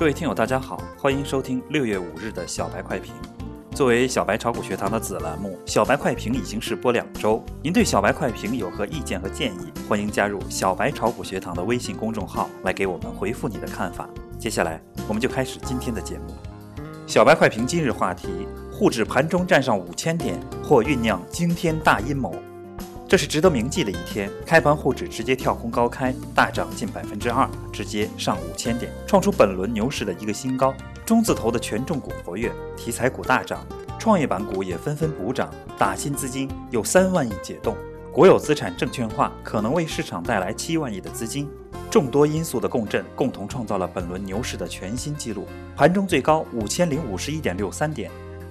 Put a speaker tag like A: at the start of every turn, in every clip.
A: 各位听友，大家好，欢迎收听六月五日的小白快评。作为小白炒股学堂的子栏目，小白快评已经试播两周。您对小白快评有何意见和建议？欢迎加入小白炒股学堂的微信公众号来给我们回复你的看法。接下来，我们就开始今天的节目。小白快评今日话题：沪指盘中站上五千点，或酝酿惊天大阴谋。这是值得铭记的一天。开盘沪指直接跳空高开，大涨近百分之二，直接上五千点，创出本轮牛市的一个新高。中字头的权重股活跃，题材股大涨，创业板股也纷纷补涨，打新资金有三万亿解冻，国有资产证券化可能为市场带来七万亿的资金。众多因素的共振，共同创造了本轮牛市的全新纪录。盘中最高五千零五十一点六三点。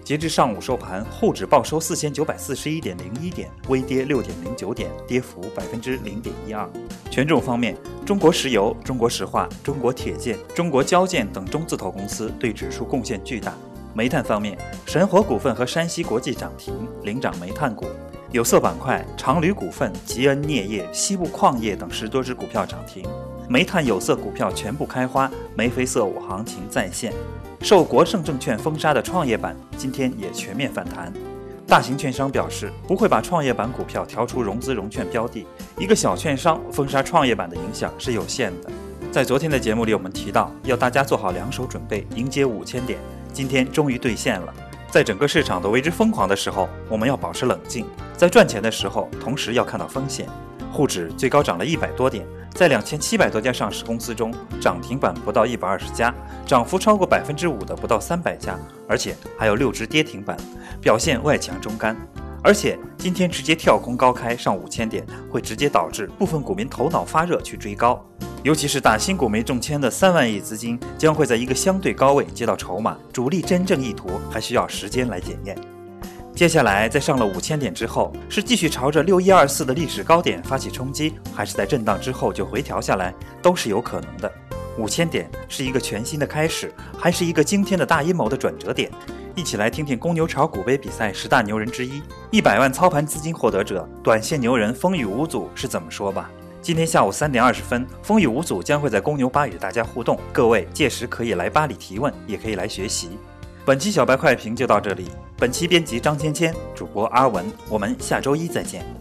A: 截至上午收盘，沪指报收四千九百四十一点零一点，微跌六点零九点，跌幅百分之零点一二。权重方面，中国石油、中国石化、中国铁建、中国交建等中字头公司对指数贡献巨大。煤炭方面，神火股份和山西国际涨停，领涨煤炭股。有色板块，长铝股份、吉恩镍业、西部矿业等十多只股票涨停。煤炭、有色股票全部开花，眉飞色舞行情再现。受国盛证券封杀的创业板今天也全面反弹。大型券商表示不会把创业板股票调出融资融券标的。一个小券商封杀创业板的影响是有限的。在昨天的节目里，我们提到要大家做好两手准备，迎接五千点。今天终于兑现了。在整个市场都为之疯狂的时候，我们要保持冷静；在赚钱的时候，同时要看到风险。沪指最高涨了一百多点。在两千七百多家上市公司中，涨停板不到一百二十家，涨幅超过百分之五的不到三百家，而且还有六只跌停板，表现外强中干。而且今天直接跳空高开上五千点，会直接导致部分股民头脑发热去追高，尤其是打新股没中签的三万亿资金，将会在一个相对高位接到筹码，主力真正意图还需要时间来检验。接下来，在上了五千点之后，是继续朝着六一二四的历史高点发起冲击，还是在震荡之后就回调下来，都是有可能的。五千点是一个全新的开始，还是一个惊天的大阴谋的转折点？一起来听听公牛炒股杯比赛十大牛人之一、一百万操盘资金获得者、短线牛人风雨无阻是怎么说吧。今天下午三点二十分，风雨无阻将会在公牛吧与大家互动，各位届时可以来吧里提问，也可以来学习。本期小白快评就到这里。本期编辑张芊芊，主播阿文，我们下周一再见。